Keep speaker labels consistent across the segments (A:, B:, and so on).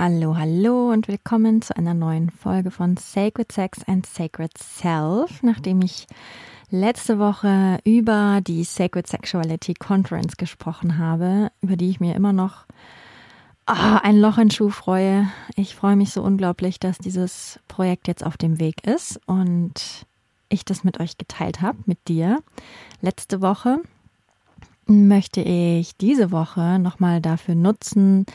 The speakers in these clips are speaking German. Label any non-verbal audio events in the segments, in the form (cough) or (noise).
A: Hallo, hallo und willkommen zu einer neuen Folge von Sacred Sex and Sacred Self, nachdem ich letzte Woche über die Sacred Sexuality Conference gesprochen habe, über die ich mir immer noch oh, ein Loch in Schuh freue. Ich freue mich so unglaublich, dass dieses Projekt jetzt auf dem Weg ist und ich das mit euch geteilt habe, mit dir. Letzte Woche möchte ich diese Woche nochmal dafür nutzen,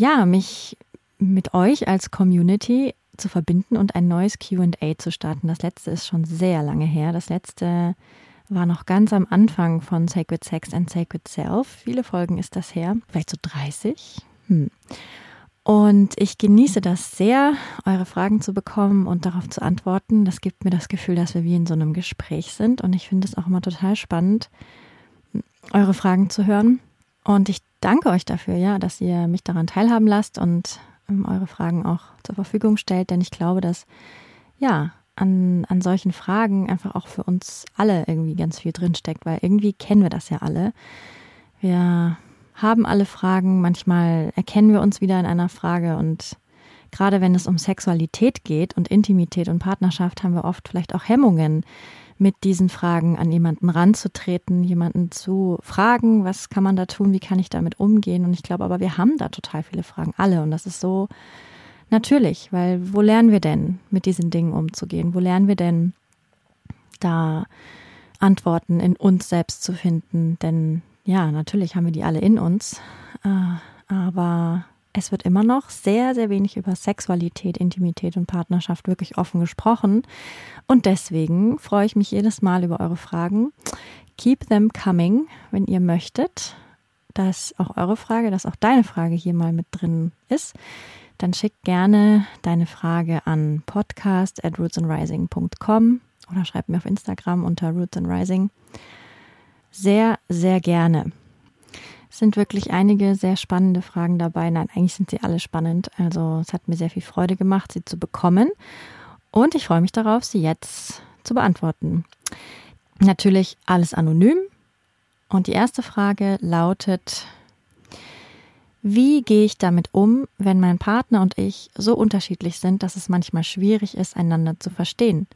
A: ja, mich mit euch als Community zu verbinden und ein neues QA zu starten. Das letzte ist schon sehr lange her. Das letzte war noch ganz am Anfang von Sacred Sex and Sacred Self. Viele Folgen ist das her, vielleicht so 30. Hm. Und ich genieße das sehr, eure Fragen zu bekommen und darauf zu antworten. Das gibt mir das Gefühl, dass wir wie in so einem Gespräch sind. Und ich finde es auch immer total spannend, eure Fragen zu hören. Und ich danke euch dafür, ja, dass ihr mich daran teilhaben lasst und ähm, eure Fragen auch zur Verfügung stellt, denn ich glaube, dass ja an, an solchen Fragen einfach auch für uns alle irgendwie ganz viel drinsteckt, weil irgendwie kennen wir das ja alle. Wir haben alle Fragen, manchmal erkennen wir uns wieder in einer Frage und gerade wenn es um Sexualität geht und Intimität und Partnerschaft, haben wir oft vielleicht auch Hemmungen, mit diesen Fragen an jemanden ranzutreten, jemanden zu fragen, was kann man da tun, wie kann ich damit umgehen. Und ich glaube aber, wir haben da total viele Fragen, alle. Und das ist so natürlich, weil wo lernen wir denn, mit diesen Dingen umzugehen? Wo lernen wir denn da Antworten in uns selbst zu finden? Denn ja, natürlich haben wir die alle in uns. Äh, aber es wird immer noch sehr, sehr wenig über Sexualität, Intimität und Partnerschaft wirklich offen gesprochen. Und deswegen freue ich mich jedes Mal über eure Fragen. Keep them coming, wenn ihr möchtet, dass auch eure Frage, dass auch deine Frage hier mal mit drin ist. Dann schick gerne deine Frage an podcast at rootsandrising.com oder schreib mir auf Instagram unter rootsandrising. Sehr, sehr gerne sind wirklich einige sehr spannende Fragen dabei. Nein, eigentlich sind sie alle spannend. Also es hat mir sehr viel Freude gemacht, sie zu bekommen. Und ich freue mich darauf, sie jetzt zu beantworten. Natürlich alles anonym. Und die erste Frage lautet, wie gehe ich damit um, wenn mein Partner und ich so unterschiedlich sind, dass es manchmal schwierig ist, einander zu verstehen?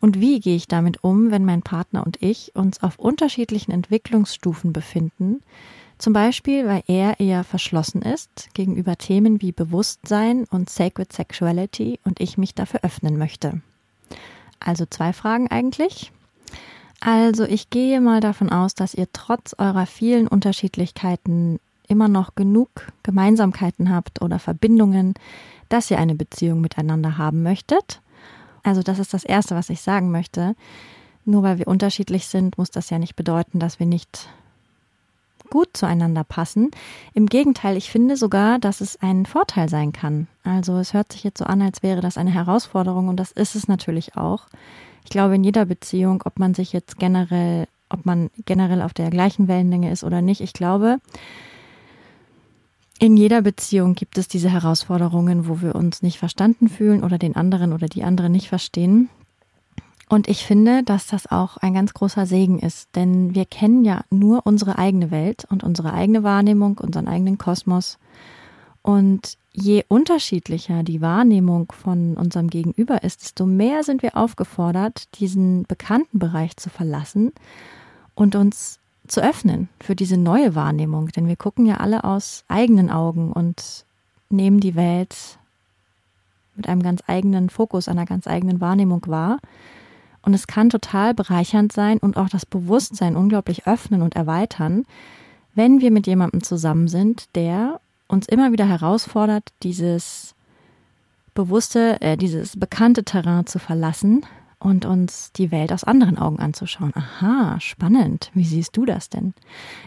A: Und wie gehe ich damit um, wenn mein Partner und ich uns auf unterschiedlichen Entwicklungsstufen befinden, zum Beispiel, weil er eher verschlossen ist gegenüber Themen wie Bewusstsein und Sacred Sexuality und ich mich dafür öffnen möchte. Also zwei Fragen eigentlich. Also ich gehe mal davon aus, dass ihr trotz eurer vielen Unterschiedlichkeiten immer noch genug Gemeinsamkeiten habt oder Verbindungen, dass ihr eine Beziehung miteinander haben möchtet. Also das ist das Erste, was ich sagen möchte. Nur weil wir unterschiedlich sind, muss das ja nicht bedeuten, dass wir nicht gut zueinander passen. Im Gegenteil, ich finde sogar, dass es ein Vorteil sein kann. Also es hört sich jetzt so an, als wäre das eine Herausforderung und das ist es natürlich auch. Ich glaube, in jeder Beziehung, ob man sich jetzt generell, ob man generell auf der gleichen Wellenlänge ist oder nicht, ich glaube, in jeder Beziehung gibt es diese Herausforderungen, wo wir uns nicht verstanden fühlen oder den anderen oder die andere nicht verstehen. Und ich finde, dass das auch ein ganz großer Segen ist, denn wir kennen ja nur unsere eigene Welt und unsere eigene Wahrnehmung, unseren eigenen Kosmos. Und je unterschiedlicher die Wahrnehmung von unserem Gegenüber ist, desto mehr sind wir aufgefordert, diesen bekannten Bereich zu verlassen und uns zu öffnen für diese neue Wahrnehmung. Denn wir gucken ja alle aus eigenen Augen und nehmen die Welt mit einem ganz eigenen Fokus, einer ganz eigenen Wahrnehmung wahr. Und es kann total bereichernd sein und auch das Bewusstsein unglaublich öffnen und erweitern, wenn wir mit jemandem zusammen sind, der uns immer wieder herausfordert, dieses bewusste, äh, dieses bekannte Terrain zu verlassen und uns die Welt aus anderen Augen anzuschauen. Aha, spannend. Wie siehst du das denn?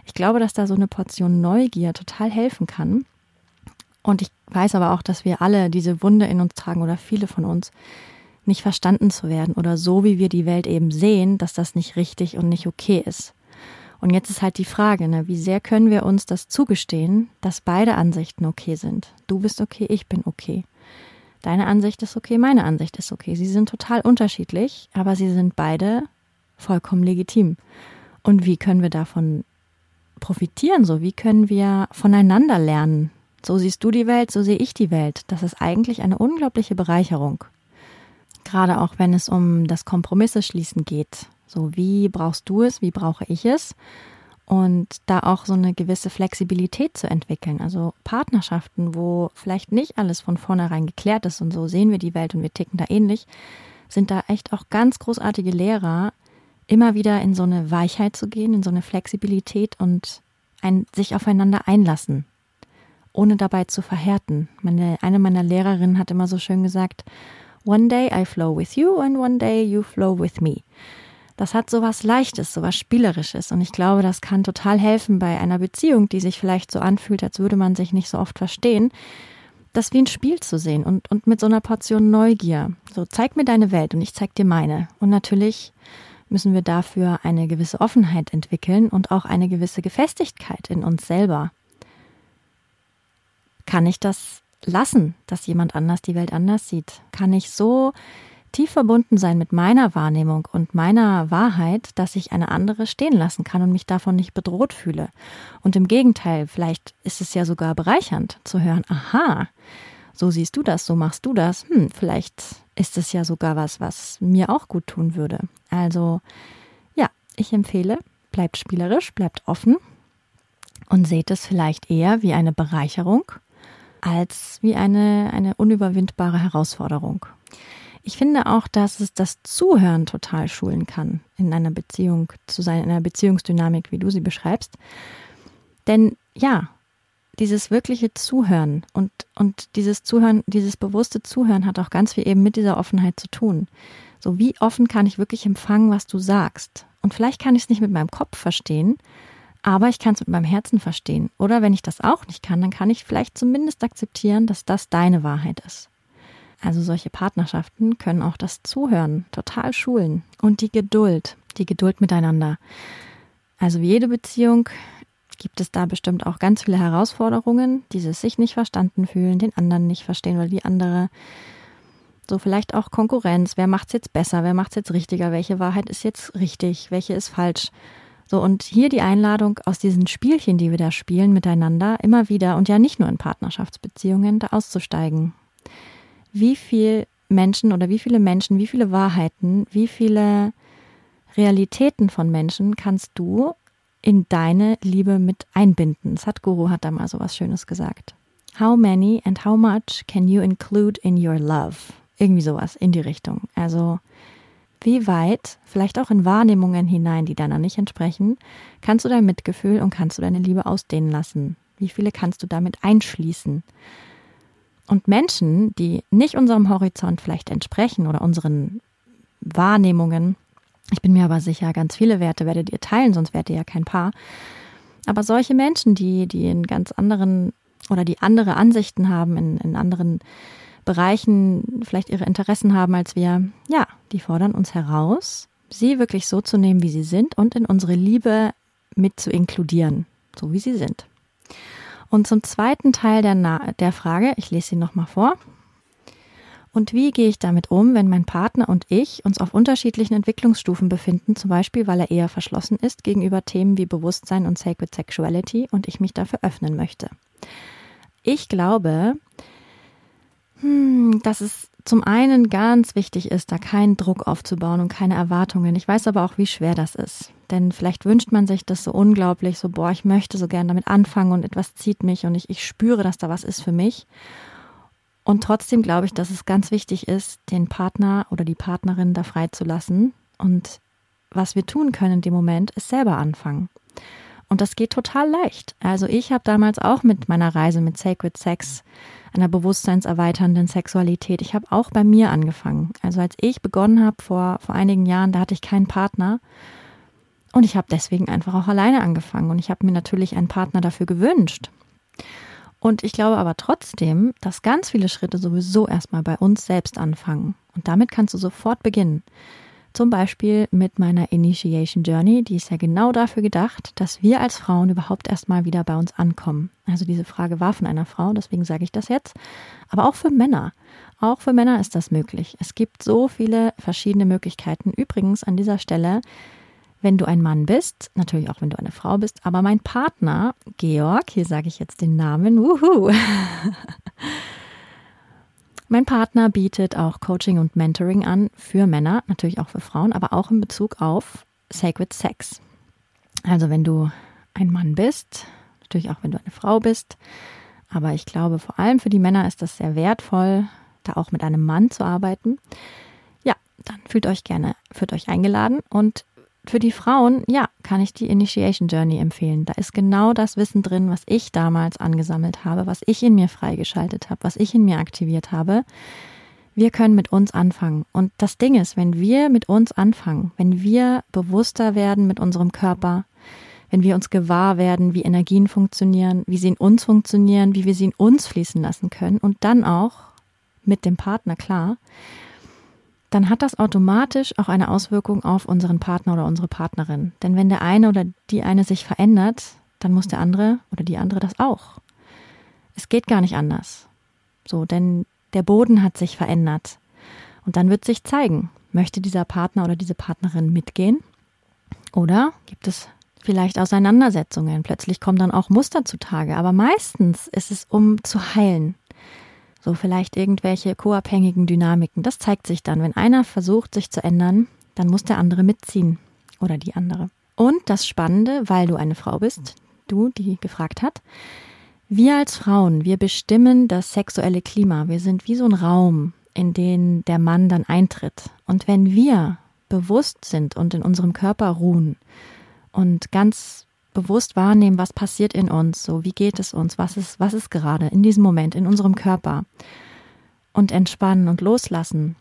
A: Ich glaube, dass da so eine Portion Neugier total helfen kann. Und ich weiß aber auch, dass wir alle diese Wunde in uns tragen oder viele von uns, nicht verstanden zu werden oder so, wie wir die Welt eben sehen, dass das nicht richtig und nicht okay ist. Und jetzt ist halt die Frage, ne, wie sehr können wir uns das zugestehen, dass beide Ansichten okay sind? Du bist okay, ich bin okay. Deine Ansicht ist okay, meine Ansicht ist okay. Sie sind total unterschiedlich, aber sie sind beide vollkommen legitim. Und wie können wir davon profitieren? So, wie können wir voneinander lernen? So siehst du die Welt, so sehe ich die Welt. Das ist eigentlich eine unglaubliche Bereicherung. Gerade auch wenn es um das Kompromisse schließen geht. So, wie brauchst du es, wie brauche ich es? Und da auch so eine gewisse Flexibilität zu entwickeln. Also Partnerschaften, wo vielleicht nicht alles von vornherein geklärt ist und so sehen wir die Welt und wir ticken da ähnlich, sind da echt auch ganz großartige Lehrer, immer wieder in so eine Weichheit zu gehen, in so eine Flexibilität und ein, sich aufeinander einlassen, ohne dabei zu verhärten. Meine, eine meiner Lehrerinnen hat immer so schön gesagt, One day I flow with you and one day you flow with me das hat sowas Leichtes, sowas Spielerisches. Und ich glaube, das kann total helfen bei einer Beziehung, die sich vielleicht so anfühlt, als würde man sich nicht so oft verstehen, das wie ein Spiel zu sehen und, und mit so einer Portion Neugier. So, zeig mir deine Welt und ich zeig dir meine. Und natürlich müssen wir dafür eine gewisse Offenheit entwickeln und auch eine gewisse Gefestigkeit in uns selber. Kann ich das lassen, dass jemand anders die Welt anders sieht? Kann ich so tief verbunden sein mit meiner Wahrnehmung und meiner Wahrheit, dass ich eine andere stehen lassen kann und mich davon nicht bedroht fühle. Und im Gegenteil, vielleicht ist es ja sogar bereichernd zu hören, aha, so siehst du das, so machst du das. Hm, vielleicht ist es ja sogar was, was mir auch gut tun würde. Also, ja, ich empfehle, bleibt spielerisch, bleibt offen und seht es vielleicht eher wie eine Bereicherung als wie eine, eine unüberwindbare Herausforderung. Ich finde auch, dass es das Zuhören total schulen kann, in einer Beziehung zu sein, in einer Beziehungsdynamik, wie du sie beschreibst. Denn ja, dieses wirkliche Zuhören und, und dieses Zuhören, dieses bewusste Zuhören hat auch ganz viel eben mit dieser Offenheit zu tun. So wie offen kann ich wirklich empfangen, was du sagst? Und vielleicht kann ich es nicht mit meinem Kopf verstehen, aber ich kann es mit meinem Herzen verstehen. Oder wenn ich das auch nicht kann, dann kann ich vielleicht zumindest akzeptieren, dass das deine Wahrheit ist. Also solche Partnerschaften können auch das Zuhören total schulen und die Geduld, die Geduld miteinander. Also wie jede Beziehung gibt es da bestimmt auch ganz viele Herausforderungen, dieses sich nicht verstanden fühlen, den anderen nicht verstehen oder die andere. So vielleicht auch Konkurrenz, wer macht's jetzt besser, wer macht's jetzt richtiger, welche Wahrheit ist jetzt richtig, welche ist falsch. So, und hier die Einladung aus diesen Spielchen, die wir da spielen miteinander, immer wieder und ja nicht nur in Partnerschaftsbeziehungen, da auszusteigen wie viel Menschen oder wie viele Menschen, wie viele Wahrheiten, wie viele Realitäten von Menschen kannst du in deine Liebe mit einbinden. Sadhguru hat da mal so was Schönes gesagt. How many and how much can you include in your love? Irgendwie sowas in die Richtung. Also, wie weit, vielleicht auch in Wahrnehmungen hinein, die deiner nicht entsprechen, kannst du dein Mitgefühl und kannst du deine Liebe ausdehnen lassen? Wie viele kannst du damit einschließen? Und Menschen, die nicht unserem Horizont vielleicht entsprechen oder unseren Wahrnehmungen, ich bin mir aber sicher, ganz viele Werte werdet ihr teilen, sonst wärt ihr ja kein Paar. Aber solche Menschen, die, die in ganz anderen oder die andere Ansichten haben, in, in anderen Bereichen vielleicht ihre Interessen haben als wir, ja, die fordern uns heraus, sie wirklich so zu nehmen, wie sie sind und in unsere Liebe mit zu inkludieren, so wie sie sind. Und zum zweiten Teil der, Na der Frage, ich lese sie nochmal vor. Und wie gehe ich damit um, wenn mein Partner und ich uns auf unterschiedlichen Entwicklungsstufen befinden, zum Beispiel weil er eher verschlossen ist gegenüber Themen wie Bewusstsein und Sacred Sexuality und ich mich dafür öffnen möchte? Ich glaube, hm, dass es zum einen ganz wichtig ist, da keinen Druck aufzubauen und keine Erwartungen. Ich weiß aber auch, wie schwer das ist. Denn vielleicht wünscht man sich das so unglaublich, so, boah, ich möchte so gern damit anfangen und etwas zieht mich und ich, ich spüre, dass da was ist für mich. Und trotzdem glaube ich, dass es ganz wichtig ist, den Partner oder die Partnerin da freizulassen. Und was wir tun können in dem Moment, ist selber anfangen. Und das geht total leicht. Also ich habe damals auch mit meiner Reise mit Sacred Sex einer bewusstseinserweiternden Sexualität. Ich habe auch bei mir angefangen. Also als ich begonnen habe vor, vor einigen Jahren, da hatte ich keinen Partner. Und ich habe deswegen einfach auch alleine angefangen. Und ich habe mir natürlich einen Partner dafür gewünscht. Und ich glaube aber trotzdem, dass ganz viele Schritte sowieso erstmal bei uns selbst anfangen. Und damit kannst du sofort beginnen. Zum Beispiel mit meiner Initiation Journey, die ist ja genau dafür gedacht, dass wir als Frauen überhaupt erstmal wieder bei uns ankommen. Also diese Frage war von einer Frau, deswegen sage ich das jetzt. Aber auch für Männer. Auch für Männer ist das möglich. Es gibt so viele verschiedene Möglichkeiten. Übrigens an dieser Stelle, wenn du ein Mann bist, natürlich auch wenn du eine Frau bist, aber mein Partner, Georg, hier sage ich jetzt den Namen, wuhu, (laughs) Mein Partner bietet auch Coaching und Mentoring an für Männer, natürlich auch für Frauen, aber auch in Bezug auf Sacred Sex. Also wenn du ein Mann bist, natürlich auch wenn du eine Frau bist, aber ich glaube vor allem für die Männer ist das sehr wertvoll, da auch mit einem Mann zu arbeiten. Ja, dann fühlt euch gerne, fühlt euch eingeladen und für die Frauen, ja, kann ich die Initiation Journey empfehlen. Da ist genau das Wissen drin, was ich damals angesammelt habe, was ich in mir freigeschaltet habe, was ich in mir aktiviert habe. Wir können mit uns anfangen. Und das Ding ist, wenn wir mit uns anfangen, wenn wir bewusster werden mit unserem Körper, wenn wir uns gewahr werden, wie Energien funktionieren, wie sie in uns funktionieren, wie wir sie in uns fließen lassen können und dann auch mit dem Partner, klar, dann hat das automatisch auch eine Auswirkung auf unseren Partner oder unsere Partnerin. Denn wenn der eine oder die eine sich verändert, dann muss der andere oder die andere das auch. Es geht gar nicht anders. So, denn der Boden hat sich verändert. Und dann wird sich zeigen, möchte dieser Partner oder diese Partnerin mitgehen? Oder gibt es vielleicht Auseinandersetzungen? Plötzlich kommen dann auch Muster zutage. Aber meistens ist es, um zu heilen. So vielleicht irgendwelche co-abhängigen Dynamiken. Das zeigt sich dann. Wenn einer versucht, sich zu ändern, dann muss der andere mitziehen oder die andere. Und das Spannende, weil du eine Frau bist, du, die gefragt hat, wir als Frauen, wir bestimmen das sexuelle Klima. Wir sind wie so ein Raum, in den der Mann dann eintritt. Und wenn wir bewusst sind und in unserem Körper ruhen und ganz bewusst wahrnehmen, was passiert in uns, so wie geht es uns, was ist, was ist gerade in diesem Moment in unserem Körper und entspannen und loslassen.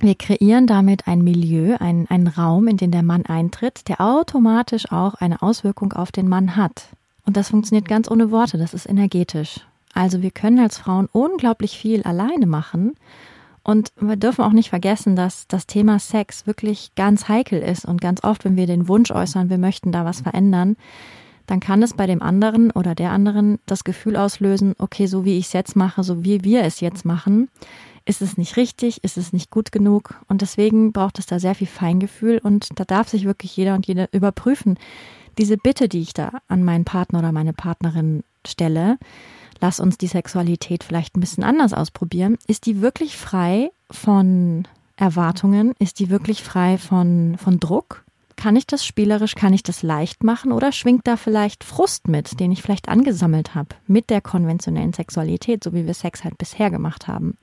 A: Wir kreieren damit ein Milieu, einen, einen Raum, in den der Mann eintritt, der automatisch auch eine Auswirkung auf den Mann hat. Und das funktioniert ganz ohne Worte, das ist energetisch. Also wir können als Frauen unglaublich viel alleine machen und wir dürfen auch nicht vergessen, dass das Thema Sex wirklich ganz heikel ist und ganz oft, wenn wir den Wunsch äußern, wir möchten da was verändern, dann kann es bei dem anderen oder der anderen das Gefühl auslösen, okay, so wie ich es jetzt mache, so wie wir es jetzt machen, ist es nicht richtig, ist es nicht gut genug und deswegen braucht es da sehr viel Feingefühl und da darf sich wirklich jeder und jede überprüfen. Diese Bitte, die ich da an meinen Partner oder meine Partnerin stelle, lass uns die Sexualität vielleicht ein bisschen anders ausprobieren. Ist die wirklich frei von Erwartungen? Ist die wirklich frei von, von Druck? Kann ich das spielerisch, kann ich das leicht machen oder schwingt da vielleicht Frust mit, den ich vielleicht angesammelt habe mit der konventionellen Sexualität, so wie wir Sex halt bisher gemacht haben?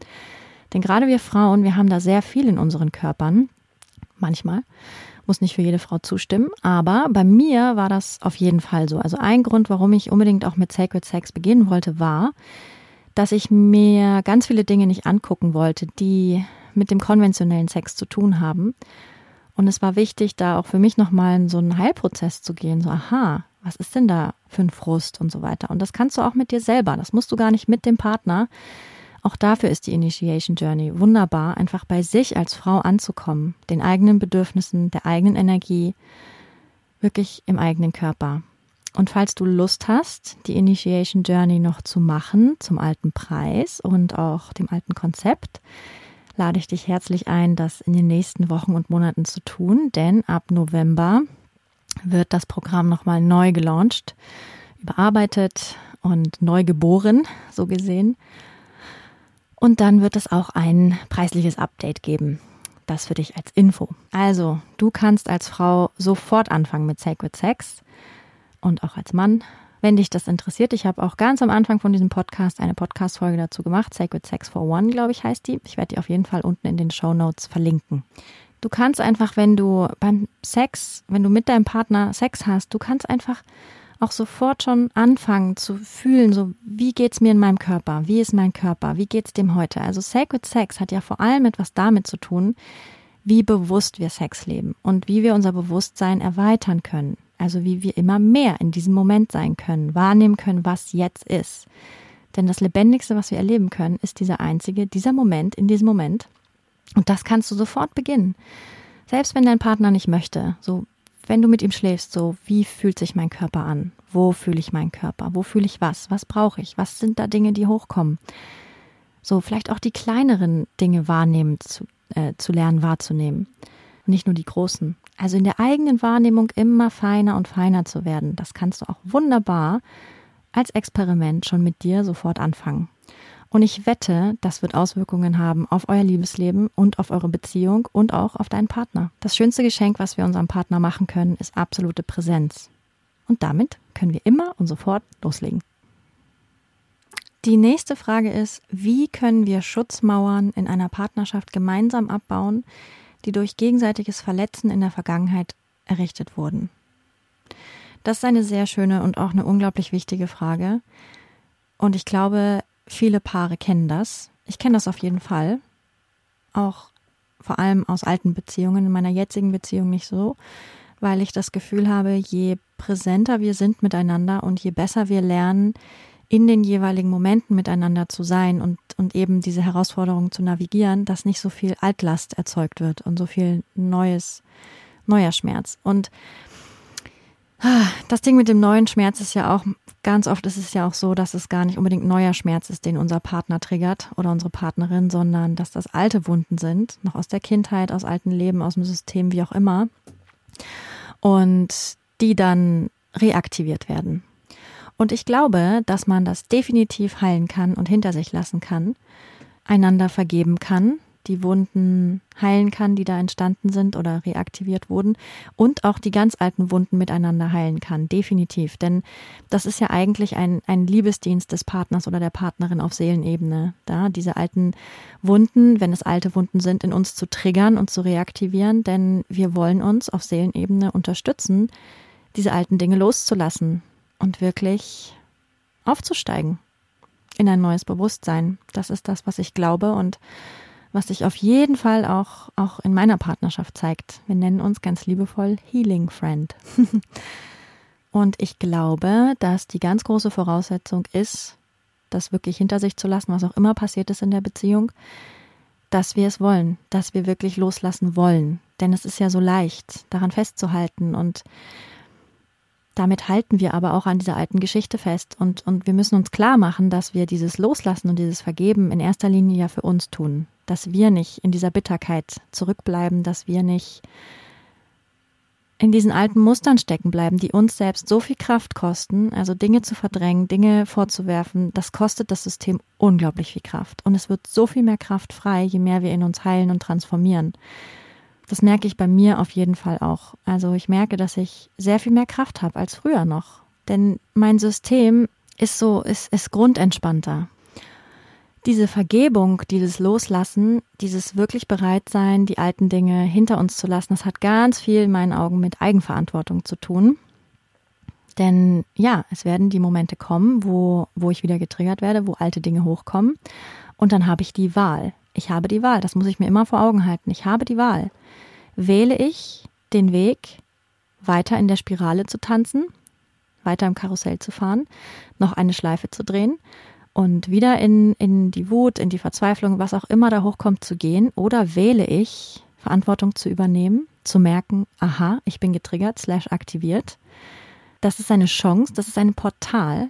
A: Denn gerade wir Frauen, wir haben da sehr viel in unseren Körpern, manchmal, muss nicht für jede Frau zustimmen, aber bei mir war das auf jeden Fall so. Also ein Grund, warum ich unbedingt auch mit Sacred Sex beginnen wollte, war, dass ich mir ganz viele Dinge nicht angucken wollte, die mit dem konventionellen Sex zu tun haben. Und es war wichtig, da auch für mich nochmal in so einen Heilprozess zu gehen. So, aha, was ist denn da für ein Frust und so weiter. Und das kannst du auch mit dir selber. Das musst du gar nicht mit dem Partner. Auch dafür ist die Initiation Journey wunderbar, einfach bei sich als Frau anzukommen, den eigenen Bedürfnissen, der eigenen Energie, wirklich im eigenen Körper. Und falls du Lust hast, die Initiation Journey noch zu machen zum alten Preis und auch dem alten Konzept, lade ich dich herzlich ein, das in den nächsten Wochen und Monaten zu tun, denn ab November wird das Programm nochmal neu gelauncht, überarbeitet und neu geboren, so gesehen. Und dann wird es auch ein preisliches Update geben. Das für dich als Info. Also, du kannst als Frau sofort anfangen mit Sacred Sex und auch als Mann, wenn dich das interessiert. Ich habe auch ganz am Anfang von diesem Podcast eine Podcast-Folge dazu gemacht. Sacred Sex for One, glaube ich, heißt die. Ich werde die auf jeden Fall unten in den Show Notes verlinken. Du kannst einfach, wenn du beim Sex, wenn du mit deinem Partner Sex hast, du kannst einfach auch sofort schon anfangen zu fühlen, so wie geht's mir in meinem Körper? Wie ist mein Körper? Wie geht's dem heute? Also Sacred Sex hat ja vor allem etwas damit zu tun, wie bewusst wir Sex leben und wie wir unser Bewusstsein erweitern können. Also wie wir immer mehr in diesem Moment sein können, wahrnehmen können, was jetzt ist. Denn das Lebendigste, was wir erleben können, ist dieser einzige, dieser Moment, in diesem Moment. Und das kannst du sofort beginnen. Selbst wenn dein Partner nicht möchte, so wenn du mit ihm schläfst, so wie fühlt sich mein Körper an? Wo fühle ich meinen Körper? Wo fühle ich was? Was brauche ich? Was sind da Dinge, die hochkommen? So vielleicht auch die kleineren Dinge wahrnehmen zu, äh, zu lernen wahrzunehmen, nicht nur die großen. Also in der eigenen Wahrnehmung immer feiner und feiner zu werden. Das kannst du auch wunderbar als Experiment schon mit dir sofort anfangen. Und ich wette, das wird Auswirkungen haben auf euer Liebesleben und auf eure Beziehung und auch auf deinen Partner. Das schönste Geschenk, was wir unserem Partner machen können, ist absolute Präsenz. Und damit können wir immer und sofort loslegen. Die nächste Frage ist, wie können wir Schutzmauern in einer Partnerschaft gemeinsam abbauen, die durch gegenseitiges Verletzen in der Vergangenheit errichtet wurden? Das ist eine sehr schöne und auch eine unglaublich wichtige Frage. Und ich glaube, Viele Paare kennen das. Ich kenne das auf jeden Fall. Auch vor allem aus alten Beziehungen, in meiner jetzigen Beziehung nicht so, weil ich das Gefühl habe, je präsenter wir sind miteinander und je besser wir lernen, in den jeweiligen Momenten miteinander zu sein und, und eben diese Herausforderungen zu navigieren, dass nicht so viel Altlast erzeugt wird und so viel neues, neuer Schmerz. Und das Ding mit dem neuen Schmerz ist ja auch, ganz oft ist es ja auch so, dass es gar nicht unbedingt neuer Schmerz ist, den unser Partner triggert oder unsere Partnerin, sondern dass das alte Wunden sind, noch aus der Kindheit, aus alten Leben, aus dem System, wie auch immer. Und die dann reaktiviert werden. Und ich glaube, dass man das definitiv heilen kann und hinter sich lassen kann, einander vergeben kann, die Wunden heilen kann, die da entstanden sind oder reaktiviert wurden und auch die ganz alten Wunden miteinander heilen kann, definitiv. Denn das ist ja eigentlich ein, ein Liebesdienst des Partners oder der Partnerin auf Seelenebene, da diese alten Wunden, wenn es alte Wunden sind, in uns zu triggern und zu reaktivieren, denn wir wollen uns auf Seelenebene unterstützen, diese alten Dinge loszulassen und wirklich aufzusteigen in ein neues Bewusstsein. Das ist das, was ich glaube und was sich auf jeden Fall auch, auch in meiner Partnerschaft zeigt. Wir nennen uns ganz liebevoll Healing Friend. (laughs) Und ich glaube, dass die ganz große Voraussetzung ist, das wirklich hinter sich zu lassen, was auch immer passiert ist in der Beziehung, dass wir es wollen, dass wir wirklich loslassen wollen. Denn es ist ja so leicht, daran festzuhalten und damit halten wir aber auch an dieser alten Geschichte fest und, und wir müssen uns klar machen, dass wir dieses Loslassen und dieses Vergeben in erster Linie ja für uns tun. Dass wir nicht in dieser Bitterkeit zurückbleiben, dass wir nicht in diesen alten Mustern stecken bleiben, die uns selbst so viel Kraft kosten, also Dinge zu verdrängen, Dinge vorzuwerfen, das kostet das System unglaublich viel Kraft. Und es wird so viel mehr Kraft frei, je mehr wir in uns heilen und transformieren. Das merke ich bei mir auf jeden Fall auch. Also ich merke, dass ich sehr viel mehr Kraft habe als früher noch. Denn mein System ist so, ist, ist grundentspannter. Diese Vergebung, dieses Loslassen, dieses wirklich bereit sein, die alten Dinge hinter uns zu lassen, das hat ganz viel in meinen Augen mit Eigenverantwortung zu tun. Denn ja, es werden die Momente kommen, wo, wo ich wieder getriggert werde, wo alte Dinge hochkommen. Und dann habe ich die Wahl. Ich habe die Wahl. Das muss ich mir immer vor Augen halten. Ich habe die Wahl wähle ich den Weg, weiter in der Spirale zu tanzen, weiter im Karussell zu fahren, noch eine Schleife zu drehen und wieder in, in die Wut, in die Verzweiflung, was auch immer da hochkommt, zu gehen? Oder wähle ich, Verantwortung zu übernehmen, zu merken, aha, ich bin getriggert, slash aktiviert. Das ist eine Chance, das ist ein Portal.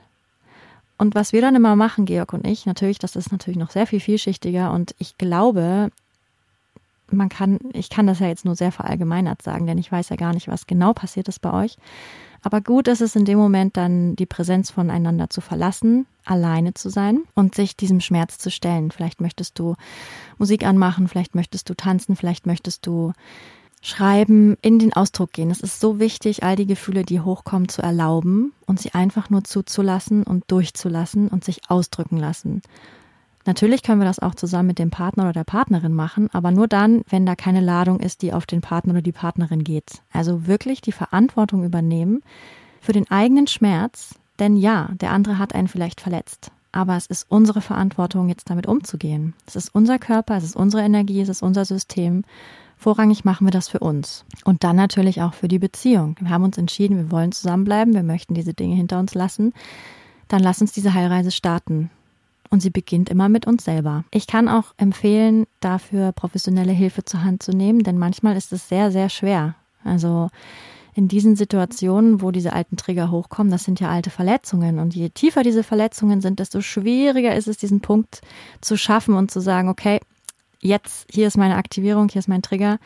A: Und was wir dann immer machen, Georg und ich, natürlich, das ist natürlich noch sehr viel vielschichtiger und ich glaube, man kann, ich kann das ja jetzt nur sehr verallgemeinert sagen, denn ich weiß ja gar nicht, was genau passiert ist bei euch. Aber gut ist es in dem Moment dann, die Präsenz voneinander zu verlassen, alleine zu sein und sich diesem Schmerz zu stellen. Vielleicht möchtest du Musik anmachen, vielleicht möchtest du tanzen, vielleicht möchtest du schreiben, in den Ausdruck gehen. Es ist so wichtig, all die Gefühle, die hochkommen, zu erlauben und sie einfach nur zuzulassen und durchzulassen und sich ausdrücken lassen. Natürlich können wir das auch zusammen mit dem Partner oder der Partnerin machen, aber nur dann, wenn da keine Ladung ist, die auf den Partner oder die Partnerin geht. Also wirklich die Verantwortung übernehmen, für den eigenen Schmerz, denn ja, der andere hat einen vielleicht verletzt. Aber es ist unsere Verantwortung, jetzt damit umzugehen. Es ist unser Körper, es ist unsere Energie, es ist unser System. Vorrangig machen wir das für uns. Und dann natürlich auch für die Beziehung. Wir haben uns entschieden, wir wollen zusammenbleiben, wir möchten diese Dinge hinter uns lassen. Dann lass uns diese Heilreise starten. Und sie beginnt immer mit uns selber. Ich kann auch empfehlen, dafür professionelle Hilfe zur Hand zu nehmen, denn manchmal ist es sehr, sehr schwer. Also in diesen Situationen, wo diese alten Trigger hochkommen, das sind ja alte Verletzungen. Und je tiefer diese Verletzungen sind, desto schwieriger ist es, diesen Punkt zu schaffen und zu sagen, okay, jetzt, hier ist meine Aktivierung, hier ist mein Trigger.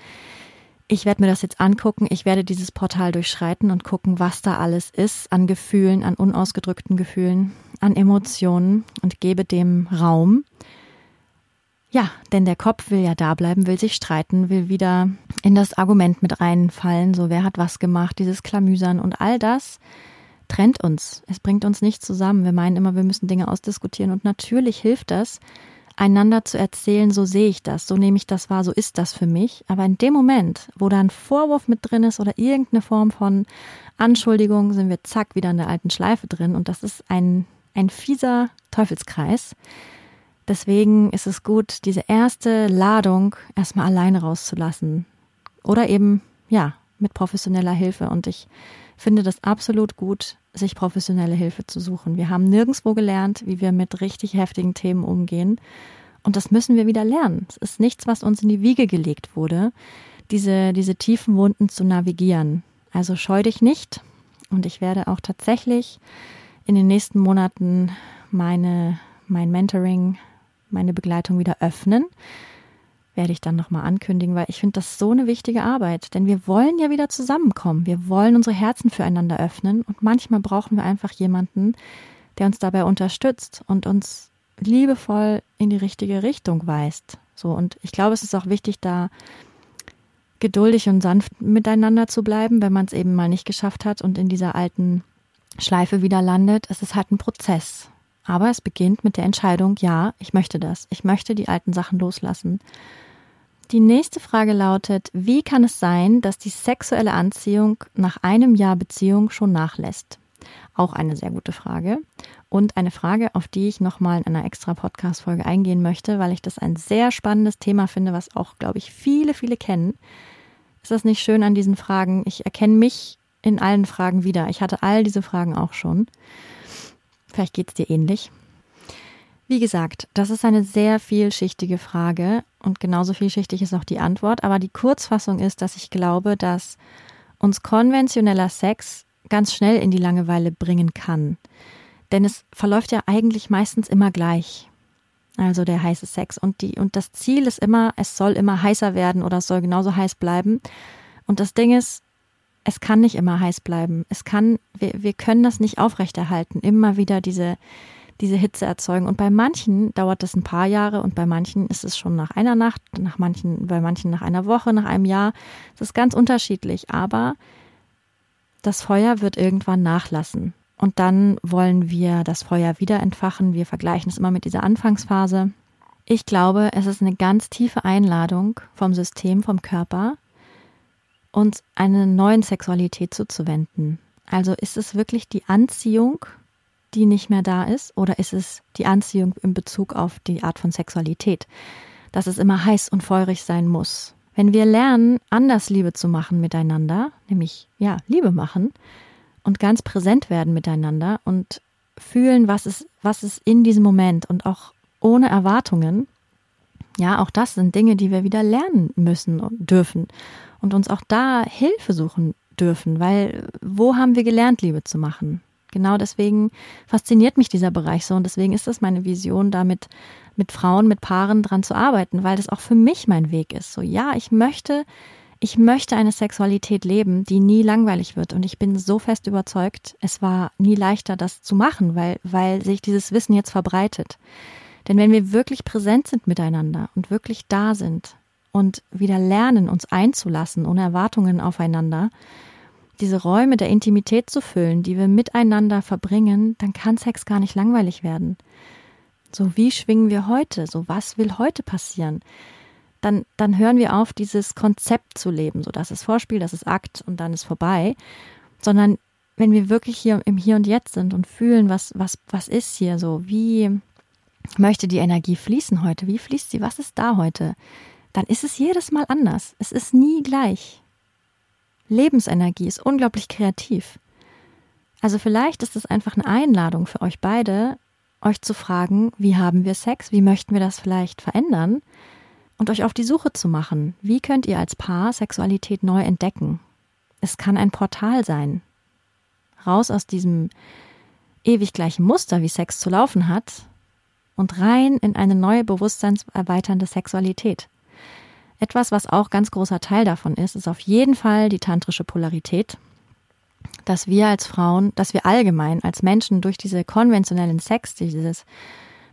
A: Ich werde mir das jetzt angucken, ich werde dieses Portal durchschreiten und gucken, was da alles ist an Gefühlen, an unausgedrückten Gefühlen, an Emotionen und gebe dem Raum. Ja, denn der Kopf will ja da bleiben, will sich streiten, will wieder in das Argument mit reinfallen, so wer hat was gemacht, dieses Klamüsern und all das trennt uns. Es bringt uns nicht zusammen. Wir meinen immer, wir müssen Dinge ausdiskutieren und natürlich hilft das, einander zu erzählen, so sehe ich das, so nehme ich das wahr, so ist das für mich. Aber in dem Moment, wo da ein Vorwurf mit drin ist oder irgendeine Form von Anschuldigung, sind wir zack wieder in der alten Schleife drin und das ist ein, ein fieser Teufelskreis. Deswegen ist es gut, diese erste Ladung erstmal alleine rauszulassen. Oder eben, ja, mit professioneller Hilfe. Und ich finde das absolut gut, sich professionelle Hilfe zu suchen. Wir haben nirgendwo gelernt, wie wir mit richtig heftigen Themen umgehen. Und das müssen wir wieder lernen. Es ist nichts, was uns in die Wiege gelegt wurde, diese, diese tiefen Wunden zu navigieren. Also scheu dich nicht. Und ich werde auch tatsächlich in den nächsten Monaten meine, mein Mentoring meine Begleitung wieder öffnen. Werde ich dann nochmal ankündigen, weil ich finde das so eine wichtige Arbeit. Denn wir wollen ja wieder zusammenkommen. Wir wollen unsere Herzen füreinander öffnen. Und manchmal brauchen wir einfach jemanden, der uns dabei unterstützt und uns liebevoll in die richtige Richtung weist. So, und ich glaube, es ist auch wichtig, da geduldig und sanft miteinander zu bleiben, wenn man es eben mal nicht geschafft hat und in dieser alten Schleife wieder landet. Es ist halt ein Prozess. Aber es beginnt mit der Entscheidung, ja, ich möchte das. Ich möchte die alten Sachen loslassen. Die nächste Frage lautet, wie kann es sein, dass die sexuelle Anziehung nach einem Jahr Beziehung schon nachlässt? Auch eine sehr gute Frage. Und eine Frage, auf die ich nochmal in einer extra Podcast-Folge eingehen möchte, weil ich das ein sehr spannendes Thema finde, was auch, glaube ich, viele, viele kennen. Ist das nicht schön an diesen Fragen? Ich erkenne mich in allen Fragen wieder. Ich hatte all diese Fragen auch schon. Vielleicht geht es dir ähnlich. Wie gesagt, das ist eine sehr vielschichtige Frage und genauso vielschichtig ist auch die Antwort. Aber die Kurzfassung ist, dass ich glaube, dass uns konventioneller Sex ganz schnell in die Langeweile bringen kann. Denn es verläuft ja eigentlich meistens immer gleich. Also der heiße Sex. Und, die, und das Ziel ist immer, es soll immer heißer werden oder es soll genauso heiß bleiben. Und das Ding ist, es kann nicht immer heiß bleiben. Es kann, wir, wir können das nicht aufrechterhalten, immer wieder diese, diese Hitze erzeugen. Und bei manchen dauert das ein paar Jahre und bei manchen ist es schon nach einer Nacht, nach manchen, bei manchen nach einer Woche, nach einem Jahr. Es ist ganz unterschiedlich, aber das Feuer wird irgendwann nachlassen. Und dann wollen wir das Feuer wieder entfachen. Wir vergleichen es immer mit dieser Anfangsphase. Ich glaube, es ist eine ganz tiefe Einladung vom System, vom Körper, uns einer neuen Sexualität zuzuwenden. Also ist es wirklich die Anziehung, die nicht mehr da ist, oder ist es die Anziehung in Bezug auf die Art von Sexualität, dass es immer heiß und feurig sein muss? Wenn wir lernen, anders Liebe zu machen miteinander, nämlich ja, Liebe machen und ganz präsent werden miteinander und fühlen, was ist, was ist in diesem Moment und auch ohne Erwartungen, ja, auch das sind Dinge, die wir wieder lernen müssen und dürfen und uns auch da Hilfe suchen dürfen, weil wo haben wir gelernt, Liebe zu machen? Genau deswegen fasziniert mich dieser Bereich so und deswegen ist das meine Vision, damit mit Frauen, mit Paaren dran zu arbeiten, weil das auch für mich mein Weg ist. So, ja, ich möchte, ich möchte eine Sexualität leben, die nie langweilig wird und ich bin so fest überzeugt, es war nie leichter, das zu machen, weil, weil sich dieses Wissen jetzt verbreitet. Denn wenn wir wirklich präsent sind miteinander und wirklich da sind und wieder lernen, uns einzulassen, ohne Erwartungen aufeinander, diese Räume der Intimität zu füllen, die wir miteinander verbringen, dann kann Sex gar nicht langweilig werden. So wie schwingen wir heute? So was will heute passieren? Dann, dann hören wir auf, dieses Konzept zu leben. So das ist Vorspiel, das ist Akt und dann ist vorbei. Sondern wenn wir wirklich hier im Hier und Jetzt sind und fühlen, was, was, was ist hier so, wie möchte die Energie fließen heute, wie fließt sie, was ist da heute, dann ist es jedes Mal anders. Es ist nie gleich. Lebensenergie ist unglaublich kreativ. Also vielleicht ist es einfach eine Einladung für euch beide, euch zu fragen, wie haben wir Sex, wie möchten wir das vielleicht verändern und euch auf die Suche zu machen, wie könnt ihr als Paar Sexualität neu entdecken. Es kann ein Portal sein. Raus aus diesem ewig gleichen Muster, wie Sex zu laufen hat, und rein in eine neue bewusstseinserweiternde Sexualität. Etwas, was auch ganz großer Teil davon ist, ist auf jeden Fall die tantrische Polarität, dass wir als Frauen, dass wir allgemein als Menschen durch diese konventionellen Sex, dieses,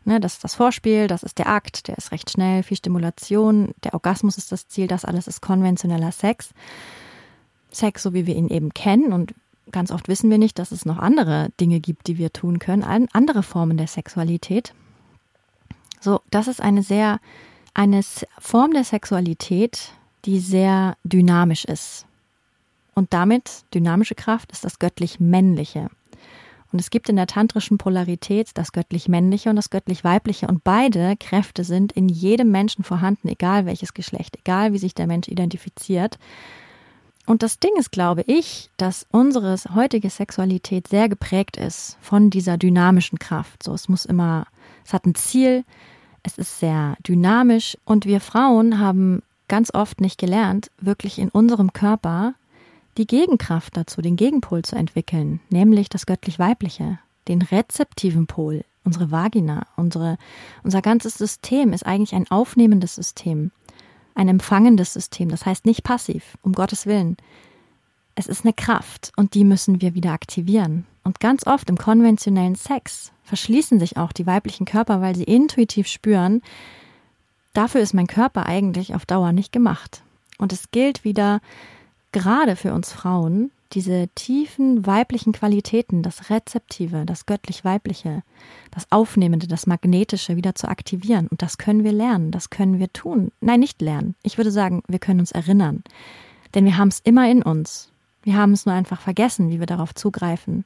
A: ne, das ist das Vorspiel, das ist der Akt, der ist recht schnell, viel Stimulation, der Orgasmus ist das Ziel, das alles ist konventioneller Sex. Sex, so wie wir ihn eben kennen und ganz oft wissen wir nicht, dass es noch andere Dinge gibt, die wir tun können, andere Formen der Sexualität. So, das ist eine sehr, eine Form der Sexualität, die sehr dynamisch ist. Und damit dynamische Kraft ist das göttlich-männliche. Und es gibt in der tantrischen Polarität das göttlich-männliche und das göttlich-weibliche. Und beide Kräfte sind in jedem Menschen vorhanden, egal welches Geschlecht, egal wie sich der Mensch identifiziert. Und das Ding ist, glaube ich, dass unsere heutige Sexualität sehr geprägt ist von dieser dynamischen Kraft. So, es muss immer, es hat ein Ziel, es ist sehr dynamisch und wir Frauen haben ganz oft nicht gelernt, wirklich in unserem Körper die Gegenkraft dazu, den Gegenpol zu entwickeln, nämlich das göttlich-weibliche, den rezeptiven Pol, unsere Vagina, unsere, unser ganzes System ist eigentlich ein aufnehmendes System, ein empfangendes System, das heißt nicht passiv, um Gottes Willen. Es ist eine Kraft und die müssen wir wieder aktivieren. Und ganz oft im konventionellen Sex verschließen sich auch die weiblichen Körper, weil sie intuitiv spüren, dafür ist mein Körper eigentlich auf Dauer nicht gemacht. Und es gilt wieder, gerade für uns Frauen diese tiefen weiblichen Qualitäten, das Rezeptive, das göttlich-weibliche, das Aufnehmende, das Magnetische wieder zu aktivieren. Und das können wir lernen, das können wir tun. Nein, nicht lernen. Ich würde sagen, wir können uns erinnern. Denn wir haben es immer in uns. Wir haben es nur einfach vergessen, wie wir darauf zugreifen.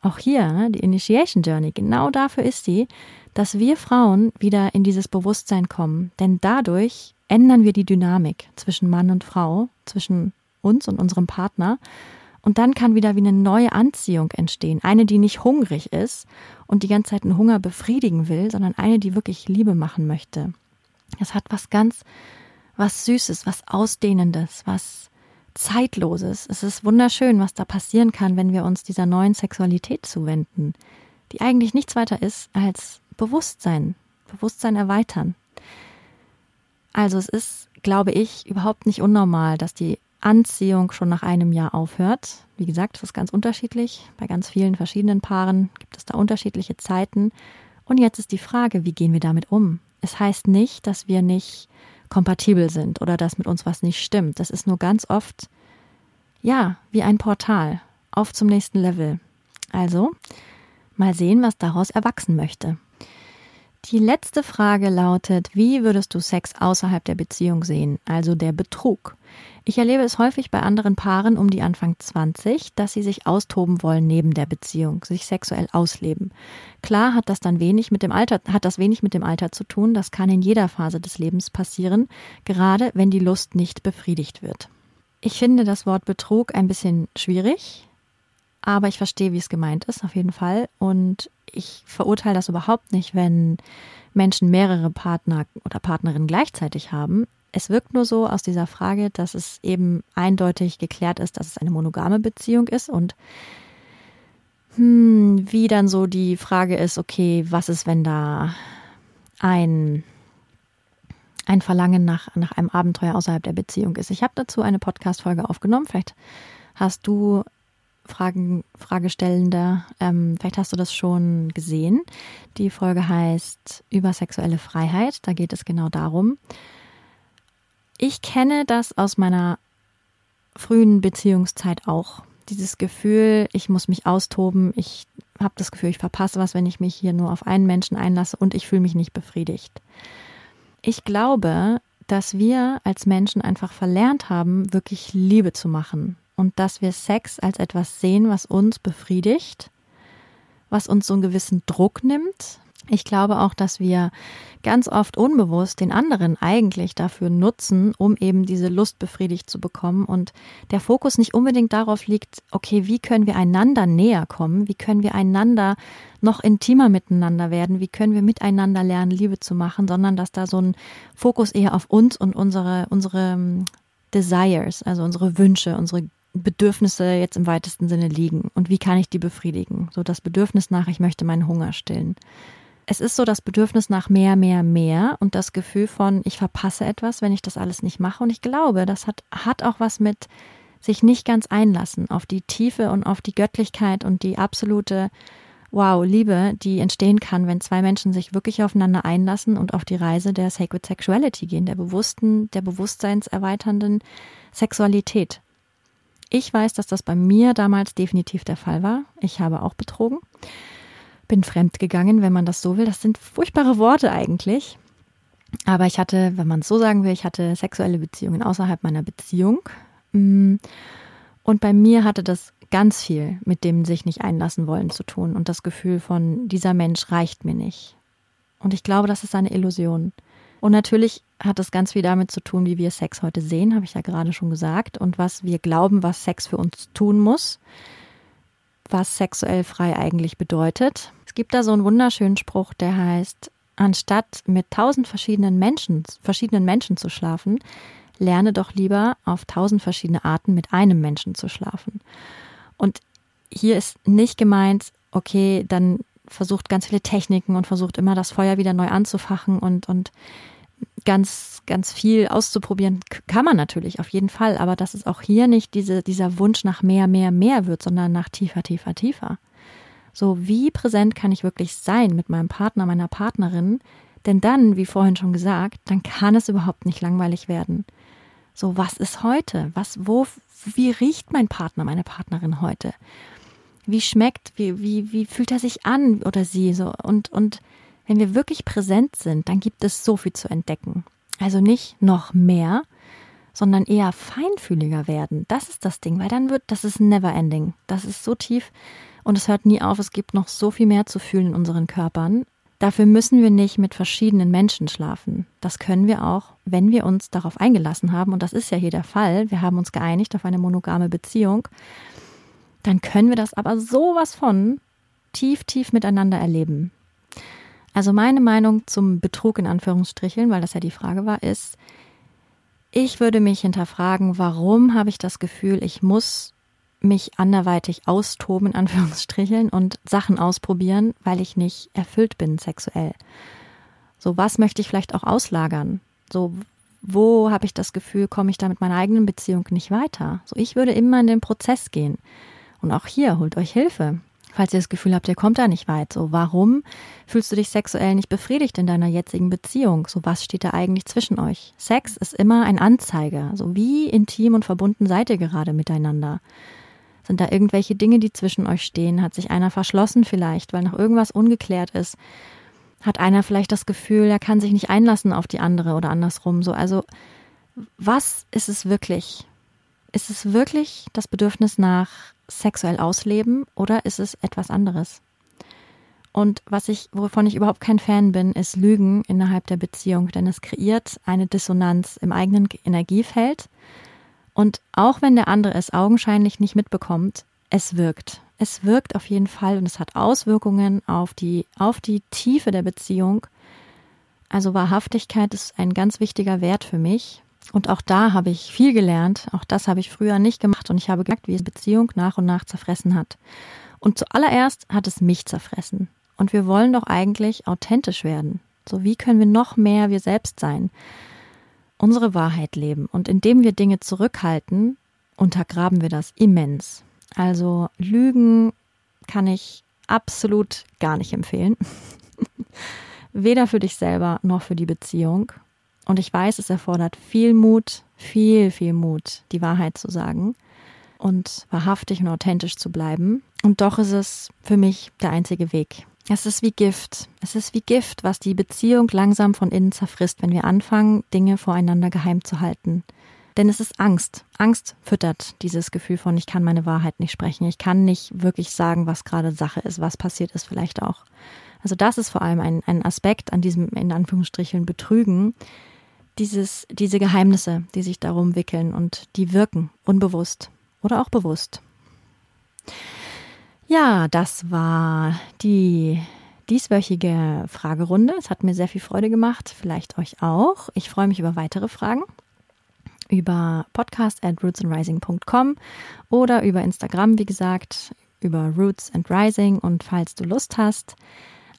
A: Auch hier, ne, die Initiation Journey, genau dafür ist sie, dass wir Frauen wieder in dieses Bewusstsein kommen. Denn dadurch ändern wir die Dynamik zwischen Mann und Frau, zwischen uns und unserem Partner. Und dann kann wieder wie eine neue Anziehung entstehen. Eine, die nicht hungrig ist und die ganze Zeit einen Hunger befriedigen will, sondern eine, die wirklich Liebe machen möchte. Es hat was ganz, was Süßes, was Ausdehnendes, was Zeitloses. Es ist wunderschön, was da passieren kann, wenn wir uns dieser neuen Sexualität zuwenden, die eigentlich nichts weiter ist als Bewusstsein, Bewusstsein erweitern. Also es ist, glaube ich, überhaupt nicht unnormal, dass die Anziehung schon nach einem Jahr aufhört. Wie gesagt, das ist ganz unterschiedlich. Bei ganz vielen verschiedenen Paaren gibt es da unterschiedliche Zeiten. Und jetzt ist die Frage, wie gehen wir damit um? Es heißt nicht, dass wir nicht kompatibel sind oder dass mit uns was nicht stimmt. Das ist nur ganz oft, ja, wie ein Portal auf zum nächsten Level. Also, mal sehen, was daraus erwachsen möchte. Die letzte Frage lautet, wie würdest du Sex außerhalb der Beziehung sehen, also der Betrug? Ich erlebe es häufig bei anderen Paaren um die Anfang 20, dass sie sich austoben wollen neben der Beziehung, sich sexuell ausleben. Klar hat das dann wenig mit dem Alter, hat das wenig mit dem Alter zu tun, das kann in jeder Phase des Lebens passieren, gerade wenn die Lust nicht befriedigt wird. Ich finde das Wort Betrug ein bisschen schwierig, aber ich verstehe, wie es gemeint ist, auf jeden Fall. Und ich verurteile das überhaupt nicht, wenn Menschen mehrere Partner oder Partnerinnen gleichzeitig haben. Es wirkt nur so aus dieser Frage, dass es eben eindeutig geklärt ist, dass es eine monogame Beziehung ist und hm, wie dann so die Frage ist, okay, was ist, wenn da ein, ein Verlangen nach, nach einem Abenteuer außerhalb der Beziehung ist? Ich habe dazu eine Podcast-Folge aufgenommen. Vielleicht hast du Fragen, Fragestellender. Ähm, vielleicht hast du das schon gesehen. Die Folge heißt Über sexuelle Freiheit. Da geht es genau darum. Ich kenne das aus meiner frühen Beziehungszeit auch. Dieses Gefühl, ich muss mich austoben, ich habe das Gefühl, ich verpasse was, wenn ich mich hier nur auf einen Menschen einlasse und ich fühle mich nicht befriedigt. Ich glaube, dass wir als Menschen einfach verlernt haben, wirklich Liebe zu machen und dass wir Sex als etwas sehen, was uns befriedigt, was uns so einen gewissen Druck nimmt, ich glaube auch, dass wir ganz oft unbewusst den anderen eigentlich dafür nutzen, um eben diese Lust befriedigt zu bekommen. Und der Fokus nicht unbedingt darauf liegt, okay, wie können wir einander näher kommen, wie können wir einander noch intimer miteinander werden, wie können wir miteinander lernen, Liebe zu machen, sondern dass da so ein Fokus eher auf uns und unsere, unsere ähm, Desires, also unsere Wünsche, unsere Bedürfnisse jetzt im weitesten Sinne liegen. Und wie kann ich die befriedigen? So das Bedürfnis nach, ich möchte meinen Hunger stillen es ist so das Bedürfnis nach mehr, mehr, mehr und das Gefühl von, ich verpasse etwas, wenn ich das alles nicht mache. Und ich glaube, das hat, hat auch was mit sich nicht ganz einlassen auf die Tiefe und auf die Göttlichkeit und die absolute, wow, Liebe, die entstehen kann, wenn zwei Menschen sich wirklich aufeinander einlassen und auf die Reise der Sacred Sexuality gehen, der bewussten, der bewusstseinserweiternden Sexualität. Ich weiß, dass das bei mir damals definitiv der Fall war. Ich habe auch betrogen bin fremd gegangen, wenn man das so will. Das sind furchtbare Worte eigentlich. Aber ich hatte, wenn man es so sagen will, ich hatte sexuelle Beziehungen außerhalb meiner Beziehung. Mm. Und bei mir hatte das ganz viel mit dem sich nicht einlassen wollen zu tun und das Gefühl von, dieser Mensch reicht mir nicht. Und ich glaube, das ist eine Illusion. Und natürlich hat es ganz viel damit zu tun, wie wir Sex heute sehen, habe ich ja gerade schon gesagt, und was wir glauben, was Sex für uns tun muss, was sexuell frei eigentlich bedeutet gibt da so einen wunderschönen Spruch, der heißt, anstatt mit tausend verschiedenen Menschen, verschiedenen Menschen zu schlafen, lerne doch lieber auf tausend verschiedene Arten mit einem Menschen zu schlafen. Und hier ist nicht gemeint, okay, dann versucht ganz viele Techniken und versucht immer das Feuer wieder neu anzufachen und, und ganz, ganz viel auszuprobieren, kann man natürlich auf jeden Fall, aber dass es auch hier nicht diese, dieser Wunsch nach mehr, mehr, mehr wird, sondern nach tiefer, tiefer, tiefer. So, wie präsent kann ich wirklich sein mit meinem Partner, meiner Partnerin? Denn dann, wie vorhin schon gesagt, dann kann es überhaupt nicht langweilig werden. So, was ist heute? Was, wo, wie riecht mein Partner, meine Partnerin heute? Wie schmeckt, wie, wie, wie fühlt er sich an oder sie? So, und, und wenn wir wirklich präsent sind, dann gibt es so viel zu entdecken. Also nicht noch mehr, sondern eher feinfühliger werden. Das ist das Ding, weil dann wird, das ist never ending. Das ist so tief, und es hört nie auf, es gibt noch so viel mehr zu fühlen in unseren Körpern. Dafür müssen wir nicht mit verschiedenen Menschen schlafen. Das können wir auch, wenn wir uns darauf eingelassen haben. Und das ist ja hier der Fall. Wir haben uns geeinigt auf eine monogame Beziehung. Dann können wir das aber sowas von tief, tief miteinander erleben. Also meine Meinung zum Betrug in Anführungsstrichen, weil das ja die Frage war, ist, ich würde mich hinterfragen, warum habe ich das Gefühl, ich muss mich anderweitig austoben, in Anführungsstrichen, und Sachen ausprobieren, weil ich nicht erfüllt bin sexuell. So, was möchte ich vielleicht auch auslagern? So, wo habe ich das Gefühl, komme ich da mit meiner eigenen Beziehung nicht weiter? So, ich würde immer in den Prozess gehen. Und auch hier, holt euch Hilfe. Falls ihr das Gefühl habt, ihr kommt da nicht weit. So, warum fühlst du dich sexuell nicht befriedigt in deiner jetzigen Beziehung? So, was steht da eigentlich zwischen euch? Sex ist immer ein Anzeiger. So, wie intim und verbunden seid ihr gerade miteinander? Sind da irgendwelche Dinge, die zwischen euch stehen? Hat sich einer verschlossen vielleicht, weil noch irgendwas ungeklärt ist? Hat einer vielleicht das Gefühl, er kann sich nicht einlassen auf die andere oder andersrum? So, also, was ist es wirklich? Ist es wirklich das Bedürfnis nach sexuell ausleben oder ist es etwas anderes? Und was ich, wovon ich überhaupt kein Fan bin, ist Lügen innerhalb der Beziehung, denn es kreiert eine Dissonanz im eigenen Energiefeld und auch wenn der andere es augenscheinlich nicht mitbekommt, es wirkt. Es wirkt auf jeden Fall und es hat Auswirkungen auf die, auf die Tiefe der Beziehung. Also Wahrhaftigkeit ist ein ganz wichtiger Wert für mich. Und auch da habe ich viel gelernt. Auch das habe ich früher nicht gemacht und ich habe gemerkt, wie es Beziehung nach und nach zerfressen hat. Und zuallererst hat es mich zerfressen. Und wir wollen doch eigentlich authentisch werden. So wie können wir noch mehr wir selbst sein? Unsere Wahrheit leben. Und indem wir Dinge zurückhalten, untergraben wir das immens. Also Lügen kann ich absolut gar nicht empfehlen. (laughs) Weder für dich selber noch für die Beziehung. Und ich weiß, es erfordert viel Mut, viel, viel Mut, die Wahrheit zu sagen und wahrhaftig und authentisch zu bleiben. Und doch ist es für mich der einzige Weg. Es ist wie Gift. Es ist wie Gift, was die Beziehung langsam von innen zerfrisst, wenn wir anfangen, Dinge voreinander geheim zu halten. Denn es ist Angst. Angst füttert dieses Gefühl von, ich kann meine Wahrheit nicht sprechen. Ich kann nicht wirklich sagen, was gerade Sache ist, was passiert ist vielleicht auch. Also das ist vor allem ein, ein Aspekt an diesem, in Anführungsstrichen, Betrügen. Dieses, diese Geheimnisse, die sich darum wickeln und die wirken, unbewusst oder auch bewusst. Ja, das war die dieswöchige Fragerunde. Es hat mir sehr viel Freude gemacht, vielleicht euch auch. Ich freue mich über weitere Fragen über podcast at rootsandrising.com oder über Instagram, wie gesagt, über Roots and Rising. Und falls du Lust hast,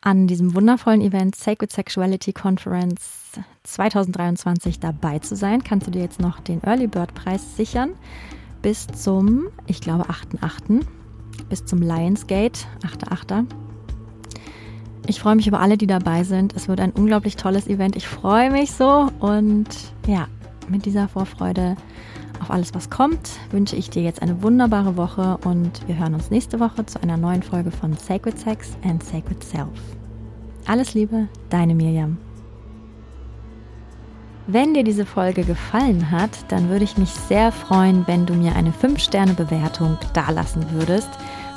A: an diesem wundervollen Event Sacred Sexuality Conference 2023 dabei zu sein, kannst du dir jetzt noch den Early Bird Preis sichern bis zum, ich glaube, 8.8., bis zum Lionsgate, 8.8. Ich freue mich über alle, die dabei sind. Es wird ein unglaublich tolles Event. Ich freue mich so und ja, mit dieser Vorfreude auf alles, was kommt, wünsche ich dir jetzt eine wunderbare Woche und wir hören uns nächste Woche zu einer neuen Folge von Sacred Sex and Sacred Self. Alles Liebe, deine Miriam. Wenn dir diese Folge gefallen hat, dann würde ich mich sehr freuen, wenn du mir eine 5-Sterne-Bewertung dalassen würdest